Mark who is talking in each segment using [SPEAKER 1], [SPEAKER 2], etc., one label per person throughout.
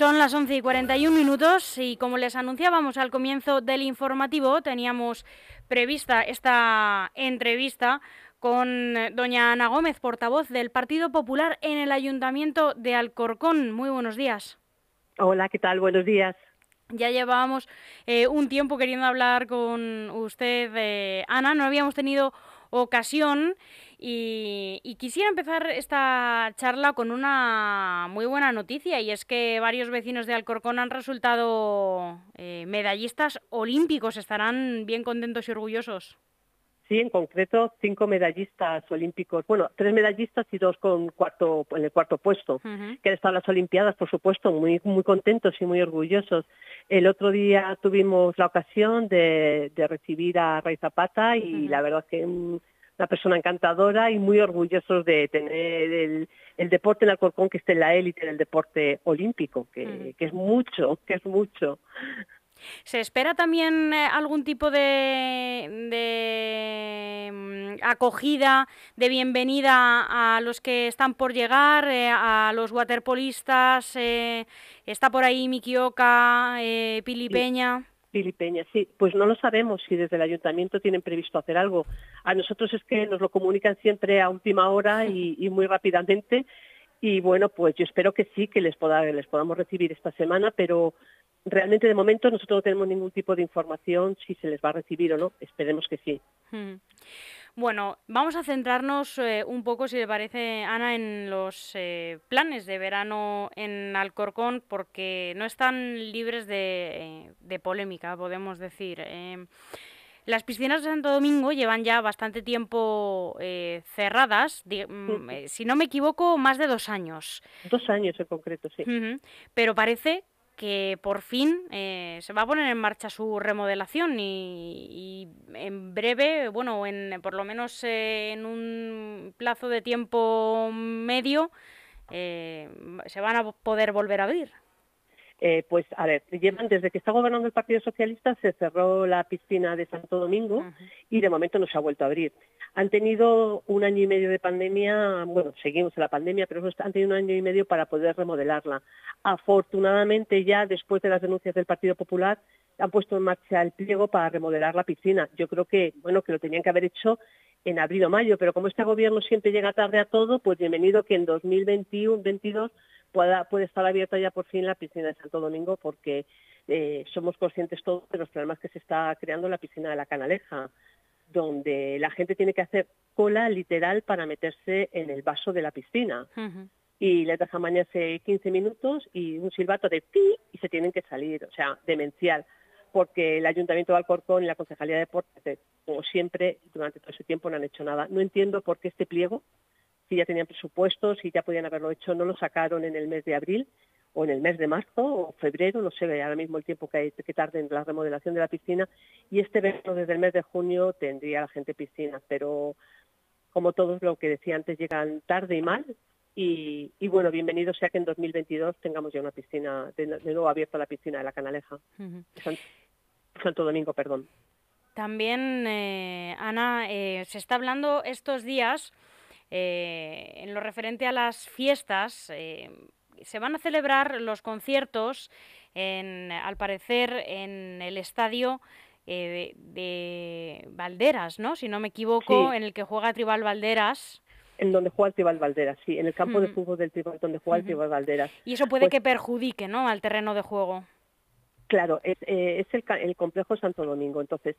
[SPEAKER 1] Son las 11 y 41 minutos y como les anunciábamos al comienzo del informativo, teníamos prevista esta entrevista con doña Ana Gómez, portavoz del Partido Popular en el Ayuntamiento de Alcorcón. Muy buenos días.
[SPEAKER 2] Hola, ¿qué tal? Buenos días.
[SPEAKER 1] Ya llevábamos eh, un tiempo queriendo hablar con usted, eh, Ana. No habíamos tenido ocasión y, quisiera empezar esta charla con una muy buena noticia y es que varios vecinos de Alcorcón han resultado eh, medallistas olímpicos. Estarán bien contentos y orgullosos.
[SPEAKER 2] Sí, en concreto cinco medallistas olímpicos, bueno, tres medallistas y dos con cuarto en el cuarto puesto, que han estado en las Olimpiadas, por supuesto, muy muy contentos y muy orgullosos. El otro día tuvimos la ocasión de, recibir a Ray Zapata y la verdad que una persona encantadora y muy orgullosos de tener el, deporte en Alcorcón que esté en la élite del deporte olímpico, que, que es mucho, que es mucho.
[SPEAKER 1] ¿Se espera también eh, algún tipo de, mm, acogida, de bienvenida a los que están por llegar, eh, a los waterpolistas? Eh, ¿Está por ahí Mikioka, Pili Peña?
[SPEAKER 2] Pili Peña, sí. Pues no lo sabemos si desde el ayuntamiento tienen previsto hacer algo. A nosotros es que nos lo comunican siempre a última hora y, muy rápidamente. Y bueno, pues yo espero que sí, que les, les podamos recibir esta semana, pero realmente de momento nosotros no tenemos ningún tipo de información si se les va a recibir o no. Esperemos que sí. Hmm.
[SPEAKER 1] Bueno, vamos a centrarnos eh, un poco, si le parece, Ana, en los eh, planes de verano en Alcorcón, porque no están libres de, eh, polémica, podemos decir. las piscinas de Santo Domingo llevan ya bastante tiempo cerradas, mm, si no me equivoco, más de dos años.
[SPEAKER 2] Dos años en concreto, sí.
[SPEAKER 1] Pero parece que por fin eh, se va a poner en marcha su remodelación y, en breve, bueno, en, por lo menos eh, en un plazo de tiempo medio, eh, se van a poder volver a abrir.
[SPEAKER 2] Eh, pues a ver, llevan desde que está gobernando el Partido Socialista se cerró la piscina de Santo Domingo y de momento no se ha vuelto a abrir. Han tenido un año y medio de pandemia, bueno, seguimos en la pandemia, pero han tenido un año y medio para poder remodelarla. Afortunadamente ya después de las denuncias del Partido Popular han puesto en marcha el pliego para remodelar la piscina. Yo creo que, bueno, que lo tenían que haber hecho en abril o mayo, pero como este gobierno siempre llega tarde a todo, pues bienvenido que en 2021-22 pueda, puede estar abierta ya por fin la piscina de Santo Domingo porque eh, somos conscientes todos de los problemas que se está creando en la piscina de la Canaleja, donde la gente tiene que hacer cola literal para meterse en el vaso de la piscina. Y les dejan bañarse 15 minutos y un silbato de pi y se tienen que salir, o sea, demencial porque el Ayuntamiento de Alcorcón y la Concejalía de Deportes, como siempre, durante todo ese tiempo no han hecho nada. No entiendo por qué este pliego si ya tenían presupuestos y ya podían haberlo hecho, no lo sacaron en el mes de abril o en el mes de marzo o febrero, no sé ahora mismo el tiempo que, hay, que tarde en la remodelación de la piscina, y este verano desde el mes de junio tendría la gente piscina, pero como todos lo que decía antes, llegan tarde y mal, y, bueno, bienvenido sea que en 2022 tengamos ya una piscina, de, nuevo abierta la piscina de la Canaleja, Santo Domingo, perdón.
[SPEAKER 1] También, eh, Ana, eh, se está hablando estos días eh, en lo referente a las fiestas, eh, se van a celebrar los conciertos, al parecer, en el estadio eh, de, Valderas, ¿no? Si no me equivoco, en el que juega Tribal Valderas.
[SPEAKER 2] En donde juega el Tribal Valderas, sí, en el campo de fútbol del Tribal, donde juega el Tribal Valderas.
[SPEAKER 1] Y eso puede pues que perjudique, ¿no?, al terreno de juego.
[SPEAKER 2] Claro, es, el, el, complejo Santo Domingo. Entonces,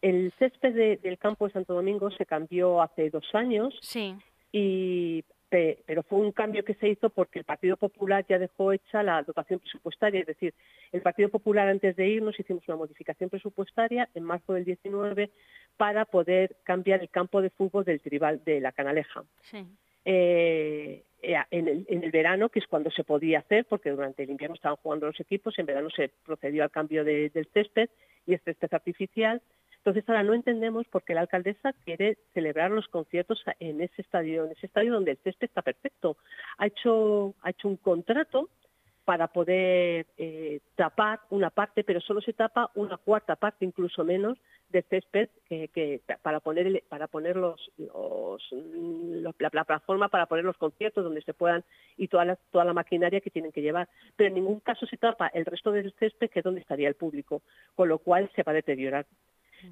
[SPEAKER 2] el césped del campo de Santo Domingo se cambió hace dos años
[SPEAKER 1] sí
[SPEAKER 2] y pero fue un cambio que se hizo porque el Partido Popular ya dejó hecha la dotación presupuestaria, es decir, el Partido Popular antes de irnos hicimos una modificación presupuestaria en marzo del 19 para poder cambiar el campo de fútbol del tribal de la Canaleja. Eh, eh, en, el, verano, que es cuando se podía hacer, porque durante el invierno estaban jugando los equipos, en verano se procedió al cambio del césped y este césped artificial entonces ahora no entendemos por qué la alcaldesa quiere celebrar los conciertos en ese estadio, en ese estadio donde el césped está perfecto. Ha hecho, ha hecho un contrato para poder eh, tapar una parte, pero solo se tapa una cuarta parte, incluso menos, de césped que, para poner para poner los, la, plataforma para poner los conciertos donde se puedan y toda la, toda la maquinaria que tienen que llevar. Pero en ningún caso se tapa el resto del césped que es donde estaría el público, con lo cual se va a deteriorar.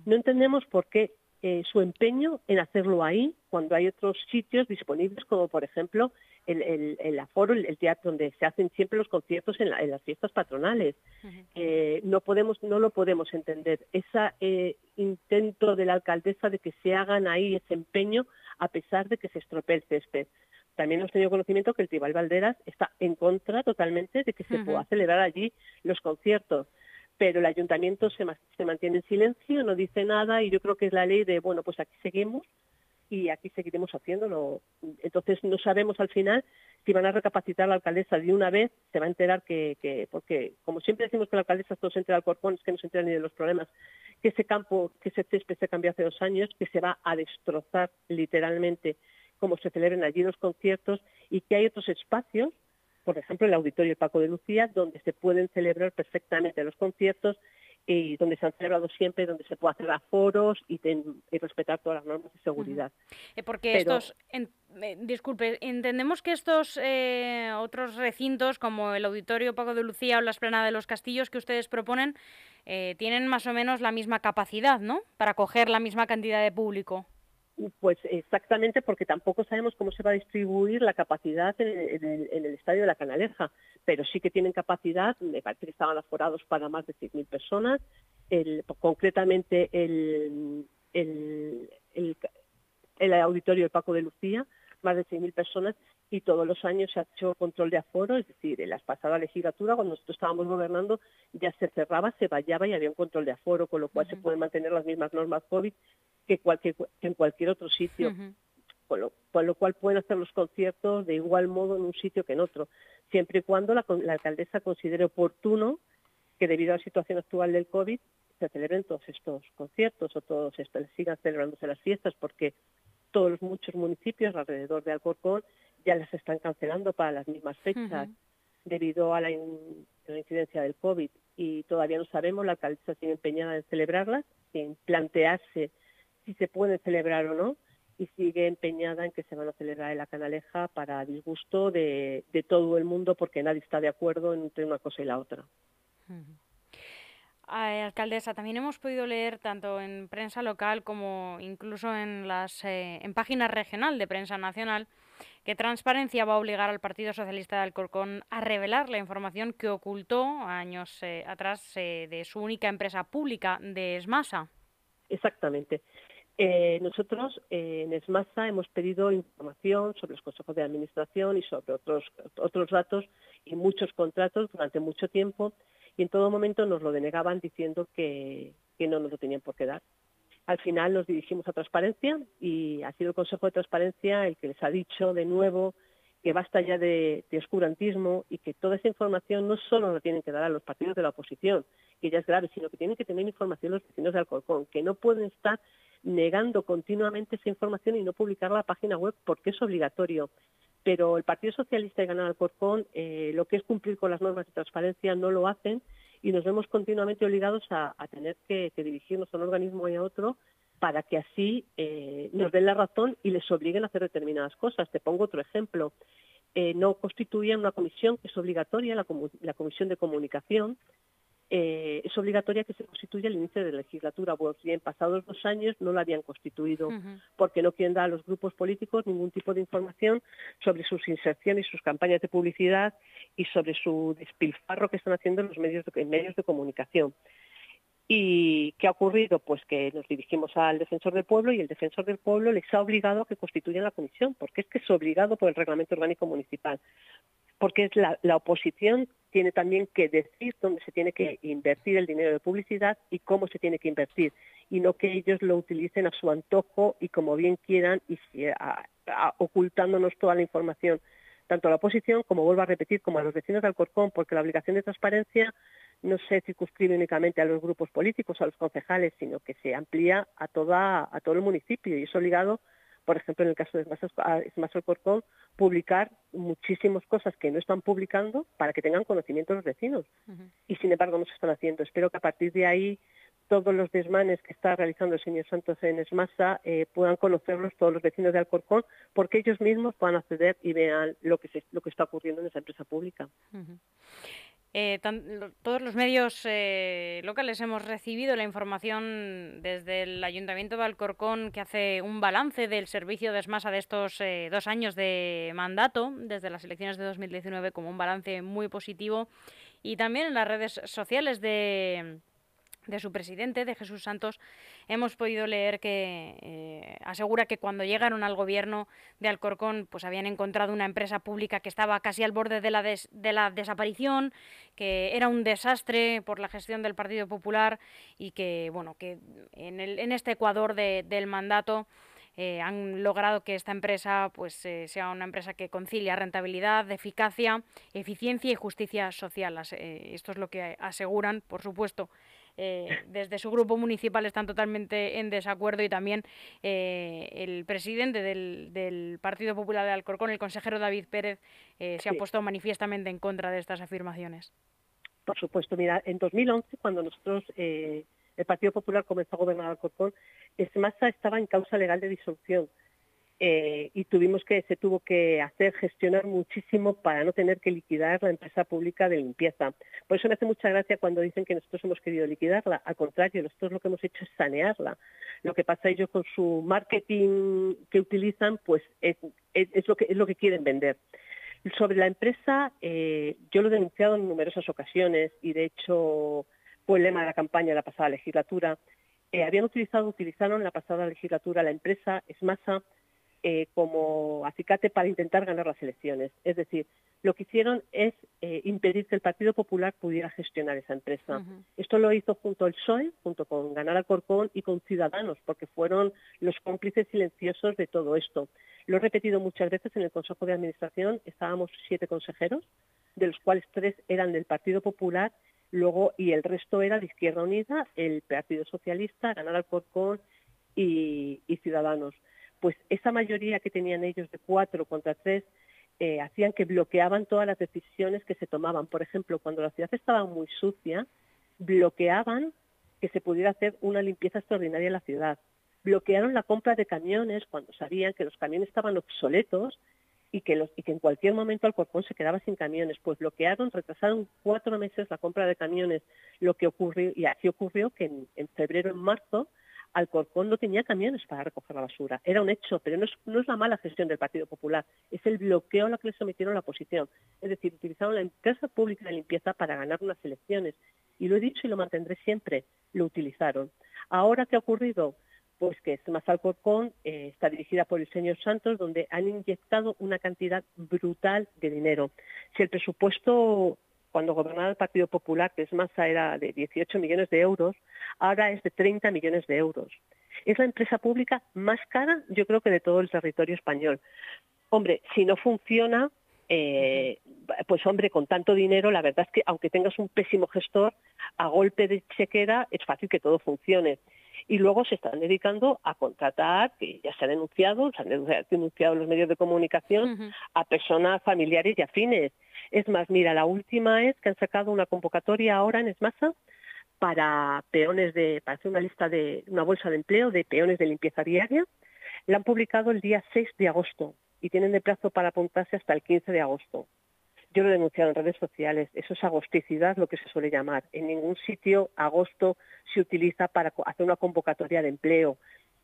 [SPEAKER 2] No entendemos por qué eh, su empeño en hacerlo ahí cuando hay otros sitios disponibles como por ejemplo el, aforo, el, teatro donde se hacen siempre los conciertos en, las fiestas patronales. Eh, no podemos, no lo podemos entender. Ese eh, intento de la alcaldesa de que se hagan ahí ese empeño a pesar de que se estropee el césped. También hemos tenido conocimiento que el Tribal Valderas está en contra totalmente de que se pueda celebrar allí los conciertos pero el ayuntamiento se, se, mantiene en silencio, no dice nada y yo creo que es la ley de, bueno, pues aquí seguimos y aquí seguiremos haciéndolo. Entonces no sabemos al final si van a recapacitar la alcaldesa de una vez, se va a enterar que, porque como siempre decimos que la alcaldesa todo se entera al corpón, es que no se entera ni de los problemas, que ese campo, que ese césped se cambió hace dos años, que se va a destrozar literalmente como se celebren allí los conciertos y que hay otros espacios, por ejemplo el auditorio Paco de Lucía, donde se pueden celebrar perfectamente los conciertos y donde se han celebrado siempre, donde se puede hacer aforos y, y respetar todas las normas de seguridad.
[SPEAKER 1] Eh, porque estos, disculpe, entendemos que estos eh, otros recintos, como el Auditorio Paco de Lucía o la Esplanada de los Castillos que ustedes proponen, eh, tienen más o menos la misma capacidad, ¿no? Para coger la misma cantidad de público.
[SPEAKER 2] Pues exactamente porque tampoco sabemos cómo se va a distribuir la capacidad en, el, estadio de la Canaleja, pero sí que tienen capacidad, me parece que estaban aforados para más de 6.000 personas, concretamente el, el, auditorio del Paco de Lucía, más de 6.000 personas, y todos los años se ha hecho control de aforo, es decir, en la pasada legislatura, cuando nosotros estábamos gobernando, ya se cerraba, se vallaba y había un control de aforo, con lo cual se pueden mantener las mismas normas COVID que, cualquier, en cualquier otro sitio. con, lo, cual pueden hacer los conciertos de igual modo en un sitio que en otro, siempre y cuando la, alcaldesa considere oportuno que debido a la situación actual del COVID se celebren todos estos conciertos o todos estos, sigan celebrándose las fiestas, porque todos los muchos municipios alrededor de Alcorcón ya las están cancelando para las mismas fechas debido a la, incidencia del COVID. Y todavía no sabemos, la alcaldesa sigue empeñada en celebrarlas, en plantearse si se puede celebrar o no y sigue empeñada en que se van a celebrar en la Canaleja para disgusto de, todo el mundo porque nadie está de acuerdo entre una cosa y la otra.
[SPEAKER 1] alcaldesa, también hemos podido leer tanto en prensa local como incluso en las eh, en páginas regional de prensa nacional que Transparencia va a obligar al Partido Socialista de Alcorcón a revelar la información que ocultó años eh, atrás eh, de su única empresa pública de Esmasa.
[SPEAKER 2] Exactamente. Eh, nosotros en ESMASA hemos pedido información sobre los consejos de administración y sobre otros, otros datos y muchos contratos durante mucho tiempo y en todo momento nos lo denegaban diciendo que, no nos lo tenían por qué dar. Al final nos dirigimos a Transparencia y ha sido el Consejo de Transparencia el que les ha dicho de nuevo que basta ya de, oscurantismo y que toda esa información no solo la tienen que dar a los partidos de la oposición, que ya es grave, sino que tienen que tener información los vecinos de Alcorcón, que no pueden estar negando continuamente esa información y no publicarla en la página web porque es obligatorio. Pero el Partido Socialista y Ganar Alcorcón, eh, lo que es cumplir con las normas de transparencia, no lo hacen y nos vemos continuamente obligados a, tener que, dirigirnos a un organismo y a otro para que así eh, nos den la razón y les obliguen a hacer determinadas cosas. Te pongo otro ejemplo. Eh, no constituyen una comisión que es obligatoria, la, la Comisión de Comunicación, eh, es obligatoria que se constituya al inicio de la legislatura. Pues bien, pasados dos años no la habían constituido porque no quieren dar a los grupos políticos ningún tipo de información sobre sus inserciones y sus campañas de publicidad y sobre su despilfarro que están haciendo en los medios de, medios de comunicación. ¿Y qué ha ocurrido? Pues que nos dirigimos al defensor del pueblo y el defensor del pueblo les ha obligado a que constituyan la comisión, porque es que es obligado por el reglamento orgánico municipal porque es la, oposición tiene también que decir dónde se tiene que invertir el dinero de publicidad y cómo se tiene que invertir, y no que ellos lo utilicen a su antojo y como bien quieran y ocultándonos toda la información, tanto a la oposición como vuelvo a repetir, como a los vecinos de Alcorcón, porque la obligación de transparencia no se circunscribe únicamente a los grupos políticos, a los concejales, sino que se amplía a, toda, a todo el municipio y es obligado por ejemplo, en el caso de Smash Corcón, publicar muchísimas cosas que no están publicando para que tengan conocimiento los vecinos. Y sin embargo no se están haciendo. Espero que a partir de ahí todos los desmanes que está realizando el señor Santos en Esmasa eh, puedan conocerlos todos los vecinos de Alcorcón, porque ellos mismos puedan acceder y vean lo que, se, lo que está ocurriendo en esa empresa pública.
[SPEAKER 1] Eh, todos los medios eh, locales hemos recibido la información desde el Ayuntamiento de Alcorcón que hace un balance del servicio de ESMASA de estos eh, dos años de mandato, desde las elecciones de 2019, como un balance muy positivo. Y también en las redes sociales de de su presidente, de Jesús Santos, hemos podido leer que eh, asegura que cuando llegaron al gobierno de Alcorcón, pues habían encontrado una empresa pública que estaba casi al borde de la, de la desaparición, que era un desastre por la gestión del Partido Popular y que, bueno, que en, el, en este Ecuador del mandato eh, han logrado que esta empresa pues eh, sea una empresa que concilia rentabilidad, eficacia, eficiencia y justicia social. esto es lo que aseguran, por supuesto, eh, desde su grupo municipal están totalmente en desacuerdo y también eh, el presidente del, Partido Popular de Alcorcón, el consejero David Pérez, eh, se ha puesto manifiestamente en contra de estas afirmaciones.
[SPEAKER 2] Por supuesto, mira, en 2011, cuando nosotros, el Partido Popular comenzó a gobernar Alcorcón, Esmasa estaba en causa legal de disolución. Eh, y tuvimos que, se tuvo que hacer, gestionar muchísimo para no tener que liquidar la empresa pública de limpieza. Por eso me hace mucha gracia cuando dicen que nosotros hemos querido liquidarla. Al contrario, nosotros lo que hemos hecho es sanearla. Lo que pasa ellos con su marketing que utilizan, pues es, lo, que, es lo que quieren vender. Sobre la empresa, eh, yo lo he denunciado en numerosas ocasiones y de hecho fue el lema de la campaña de la pasada legislatura. Eh, habían utilizado, utilizaron en la pasada legislatura la empresa Esmasa eh, como acicate para intentar ganar las elecciones. Es decir, lo que hicieron es eh, impedir que el Partido Popular pudiera gestionar esa empresa. Esto lo hizo junto al PSOE, junto con Ganar Alcorcón y con Ciudadanos, porque fueron los cómplices silenciosos de todo esto. Lo he repetido muchas veces en el Consejo de Administración, estábamos siete consejeros, de los cuales tres eran del Partido Popular, luego y el resto era de Izquierda Unida, el Partido Socialista, Ganar Alcorcón y Ciudadanos pues esa mayoría que tenían ellos de cuatro contra tres eh, hacían que bloqueaban todas las decisiones que se tomaban. Por ejemplo, cuando la ciudad estaba muy sucia, bloqueaban que se pudiera hacer una limpieza extraordinaria en la ciudad. Bloquearon la compra de camiones cuando sabían que los camiones estaban obsoletos y que, los, y que en cualquier momento Alcorcón se quedaba sin camiones. Pues bloquearon, retrasaron cuatro meses la compra de camiones, lo que ocurrió, y así ocurrió que en, en febrero, en marzo, Alcorcón no tenía camiones para recoger la basura. Era un hecho, pero no es, la mala gestión del Partido Popular, es el bloqueo a lo que le sometieron la oposición. Es decir, utilizaron la empresa pública de limpieza para ganar unas elecciones. Y lo he dicho y lo mantendré siempre, lo utilizaron. Ahora, ¿qué ha ocurrido? Pues que más Alcorcón eh, está dirigida por el señor Santos, donde han inyectado una cantidad brutal de dinero. Si el presupuesto cuando gobernaba el Partido Popular, que es masa era de 18 millones de euros, ahora es de 30 millones de euros. Es la empresa pública más cara, yo creo que de todo el territorio español. Hombre, si no funciona, eh, pues hombre, con tanto dinero, la verdad es que aunque tengas un pésimo gestor, a golpe de chequera es fácil que todo funcione. Y luego se están dedicando a contratar, que ya se ha denunciado, se han denunciado los medios de comunicación, a personas familiares y afines. Es más, mira, la última es que han sacado una convocatoria ahora en Esmasa para peones de, para hacer una lista de, una bolsa de empleo de peones de limpieza diaria. La han publicado el día 6 de agosto y tienen de plazo para apuntarse hasta el 15 de agosto. Yo lo he denunciado en redes sociales, eso es agosticidad, lo que se suele llamar. En ningún sitio agosto se utiliza para hacer una convocatoria de empleo.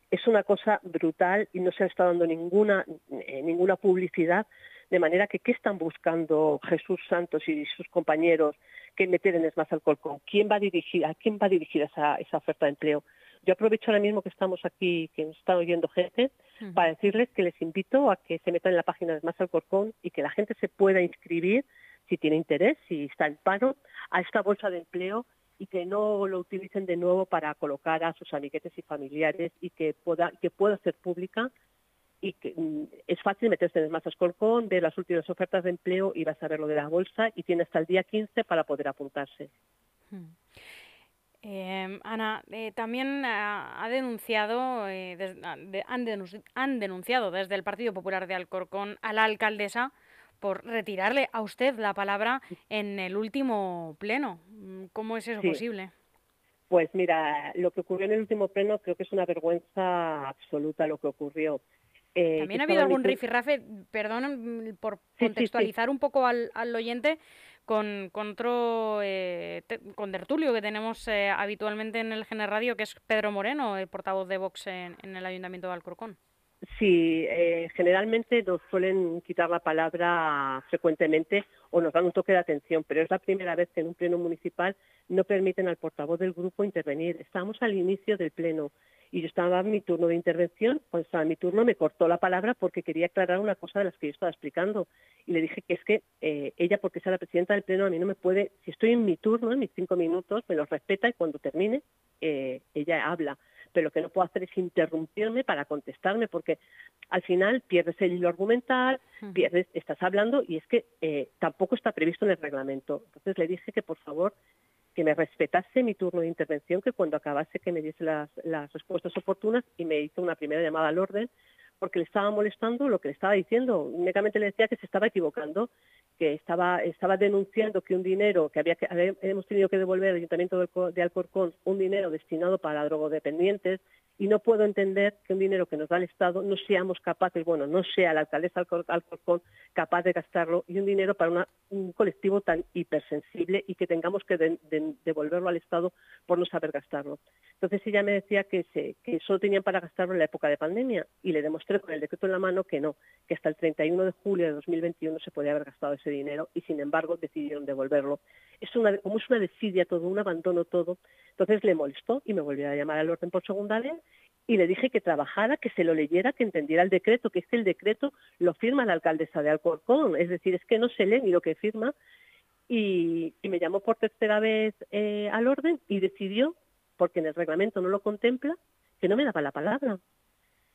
[SPEAKER 2] Es una cosa brutal y no se ha estado dando ninguna, eh, ninguna publicidad de manera que, ¿qué están buscando Jesús Santos y sus compañeros que meter en más Alcorcón? ¿Quién va a dirigir, ¿A quién va a dirigir esa, esa oferta de empleo? Yo aprovecho ahora mismo que estamos aquí, que nos está oyendo gente, para decirles que les invito a que se metan en la página de Más Alcorcón y que la gente se pueda inscribir si tiene interés, si está en paro, a esta bolsa de empleo y que no lo utilicen de nuevo para colocar a sus amiguetes y familiares y que pueda, que pueda ser pública y que mm, es fácil meterse en el Masas Colcón, ver las últimas ofertas de empleo y vas a ver lo de la bolsa y tiene hasta el día 15 para poder apuntarse. Hmm.
[SPEAKER 1] Em, Ana, eh, también ha, denunciado, eh, han, denunciado desde el Partido Popular de Alcorcón a la alcaldesa por retirarle a usted la palabra en el último pleno. ¿Cómo es eso posible?
[SPEAKER 2] Pues mira, lo que ocurrió en el último pleno creo que es una vergüenza absoluta lo que ocurrió.
[SPEAKER 1] Eh, También ha habido algún rifirrafe, perdón por contextualizar un poco al, al oyente, con, con otro, eh, con Tertulio que tenemos eh, habitualmente en el Gener Radio, que es Pedro Moreno, el portavoz de Vox en, el Ayuntamiento de Alcorcón.
[SPEAKER 2] Sí, eh, generalmente nos suelen quitar la palabra frecuentemente o nos dan un toque de atención, pero es la primera vez que en un pleno municipal no permiten al portavoz del grupo intervenir. Estamos al inicio del pleno y yo estaba en mi turno de intervención, cuando estaba en mi turno me cortó la palabra porque quería aclarar una cosa de las que yo estaba explicando y le dije que es que eh, ella, porque sea la presidenta del pleno, a mí no me puede, si estoy en mi turno, en mis cinco minutos, me los respeta y cuando termine eh, ella habla. Pero lo que no puedo hacer es interrumpirme para contestarme porque al final pierdes el hilo argumental, pierdes, estás hablando y es que eh, tampoco está previsto en el reglamento. Entonces le dije que por favor que me respetase mi turno de intervención, que cuando acabase que me diese las, las respuestas oportunas y me hizo una primera llamada al orden porque le estaba molestando lo que le estaba diciendo. Únicamente le decía que se estaba equivocando, que estaba, estaba denunciando que un dinero que había que hemos tenido que devolver al Ayuntamiento de Alcorcón, un dinero destinado para drogodependientes, y no puedo entender que un dinero que nos da el Estado no seamos capaces, bueno, no sea la alcaldesa Alcorcón capaz de gastarlo y un dinero para un colectivo tan hipersensible y que tengamos que devolverlo al Estado por no saber gastarlo. Entonces ella me decía que, se, que solo tenían para gastarlo en la época de pandemia y le demostré con el decreto en la mano que no, que hasta el 31 de julio de 2021 se podía haber gastado ese dinero y sin embargo decidieron devolverlo. Es una, como es una desidia todo, un abandono todo, entonces le molestó y me volvió a llamar al orden por segunda vez y le dije que trabajara, que se lo leyera, que entendiera el decreto, que es que el decreto lo firma la alcaldesa de Alcorcón, es decir, es que no se lee ni lo que firma. Y, me llamó por tercera vez eh, al orden y decidió, porque en el reglamento no lo contempla, que no me daba la palabra.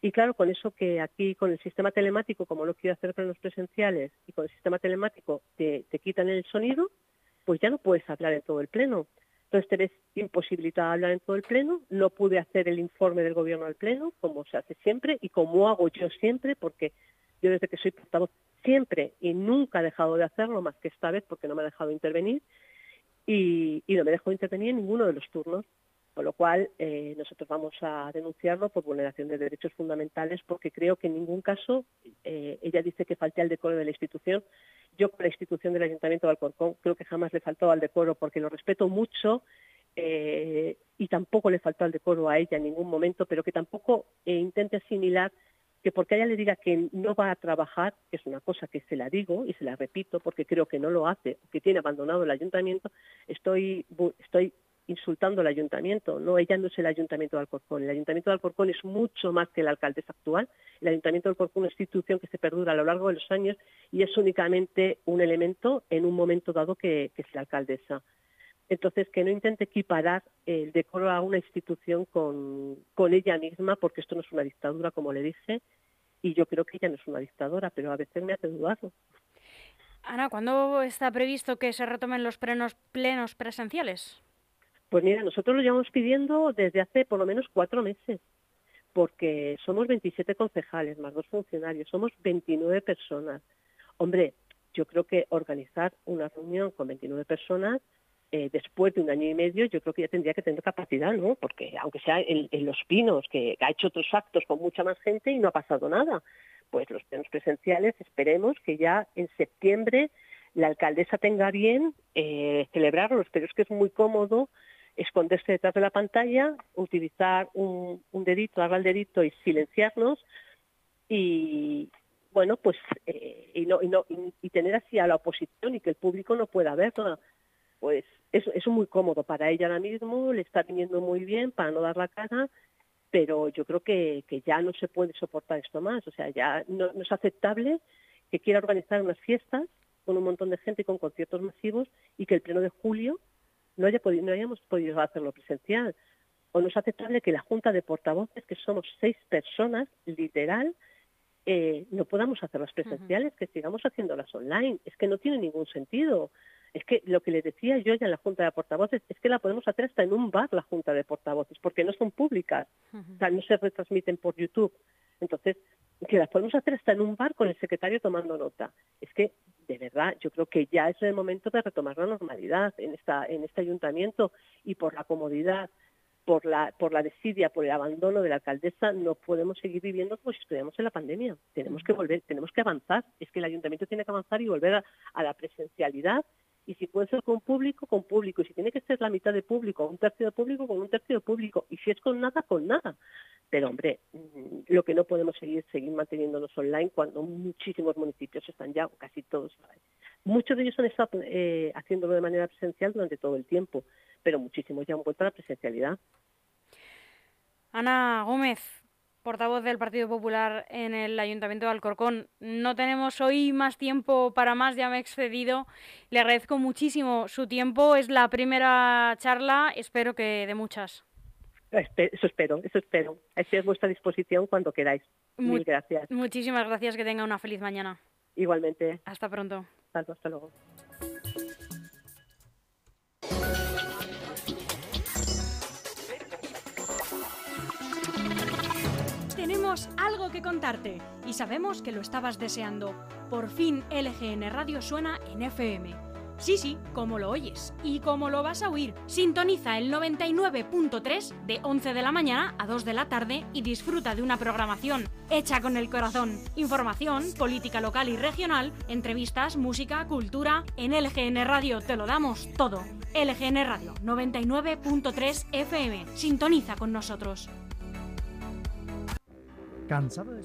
[SPEAKER 2] Y claro, con eso que aquí con el sistema telemático, como lo quiero hacer para los presenciales, y con el sistema telemático te, te quitan el sonido, pues ya no puedes hablar en todo el pleno. Entonces te ves imposibilitada hablar en todo el Pleno. No pude hacer el informe del Gobierno al Pleno, como se hace siempre y como hago yo siempre, porque yo desde que soy portavoz siempre y nunca he dejado de hacerlo, más que esta vez porque no me ha dejado intervenir, y, no me dejó intervenir en ninguno de los turnos. Con lo cual, eh, nosotros vamos a denunciarlo por vulneración de derechos fundamentales, porque creo que en ningún caso eh, ella dice que falte al decoro de la institución. Yo, con la institución del Ayuntamiento de Alcorcón, creo que jamás le faltó al decoro, porque lo respeto mucho eh, y tampoco le faltó al decoro a ella en ningún momento, pero que tampoco intente asimilar que porque ella le diga que no va a trabajar, que es una cosa que se la digo y se la repito porque creo que no lo hace, que tiene abandonado el ayuntamiento, estoy, estoy insultando al ayuntamiento. No, ella no es el ayuntamiento de Alcorcón. El ayuntamiento de Alcorcón es mucho más que la alcaldesa actual. El ayuntamiento de Alcorcón es una institución que se perdura a lo largo de los años y es únicamente un elemento en un momento dado que, es la alcaldesa. Entonces, que no intente equiparar el decoro a una institución con, con ella misma, porque esto no es una dictadura, como le dije, y yo creo que ella no es una dictadora, pero a veces me hace dudarlo.
[SPEAKER 1] Ana, ¿cuándo está previsto que se retomen los plenos, plenos presenciales?
[SPEAKER 2] Pues mira, nosotros lo llevamos pidiendo desde hace por lo menos cuatro meses, porque somos 27 concejales más dos funcionarios, somos 29 personas. Hombre, yo creo que organizar una reunión con 29 personas eh, después de un año y medio, yo creo que ya tendría que tener capacidad, ¿no? Porque aunque sea en, Los Pinos, que ha hecho otros actos con mucha más gente y no ha pasado nada, pues los plenos presenciales esperemos que ya en septiembre la alcaldesa tenga bien eh, celebrarlos, pero es que es muy cómodo esconderse detrás de la pantalla, utilizar un, dedito, darle al dedito y silenciarnos y bueno, pues eh, y, no, y, no, y, tener así a la oposición y que el público no pueda verla, pues es, es muy cómodo para ella ahora mismo, le está viniendo muy bien para no dar la cara, pero yo creo que, que ya no se puede soportar esto más, o sea, ya no, no es aceptable que quiera organizar unas fiestas con un montón de gente y con conciertos masivos y que el pleno de julio no, haya podido, no hayamos podido hacerlo presencial. O no es aceptable que la Junta de Portavoces, que somos seis personas, literal, eh, no podamos hacerlas presenciales, que sigamos haciéndolas online. Es que no tiene ningún sentido. Es que lo que les decía yo ya en la Junta de Portavoces es que la podemos hacer hasta en un bar la Junta de Portavoces, porque no son públicas, o sea, no se retransmiten por YouTube. Entonces, que las podemos hacer hasta en un bar con el secretario tomando nota. Es que, de verdad, yo creo que ya es el momento de retomar la normalidad en, esta, en este ayuntamiento y por la comodidad, por la, por la desidia, por el abandono de la alcaldesa, no podemos seguir viviendo como si estuviéramos en la pandemia. Tenemos que volver, tenemos que avanzar. Es que el ayuntamiento tiene que avanzar y volver a la presencialidad y si puede ser con público, con público, y si tiene que ser la mitad de público, un tercio de público, con un tercio de público, y si es con nada, con nada. Pero hombre, lo que no podemos seguir seguir manteniéndonos online cuando muchísimos municipios están ya, casi todos, muchos de ellos han estado eh, haciéndolo de manera presencial durante todo el tiempo, pero muchísimos ya han vuelto a la presencialidad.
[SPEAKER 1] Ana Gómez, portavoz del Partido Popular en el Ayuntamiento de Alcorcón. No tenemos hoy más tiempo para más, ya me he excedido. Le agradezco muchísimo su tiempo. Es la primera charla, espero que de muchas.
[SPEAKER 2] Eso espero, eso espero. Estoy a vuestra disposición cuando queráis. Muy, gracias.
[SPEAKER 1] Muchísimas gracias, que tenga una feliz mañana.
[SPEAKER 2] Igualmente.
[SPEAKER 1] Hasta pronto.
[SPEAKER 2] hasta luego.
[SPEAKER 3] algo que contarte y sabemos que lo estabas deseando. Por fin LGN Radio suena en FM. Sí, sí, como lo oyes y como lo vas a oír. Sintoniza el 99.3 de 11 de la mañana a 2 de la tarde y disfruta de una programación hecha con el corazón. Información, política local y regional, entrevistas, música, cultura. En LGN Radio te lo damos todo. LGN Radio 99.3 FM. Sintoniza con nosotros.
[SPEAKER 4] ¿Cansado de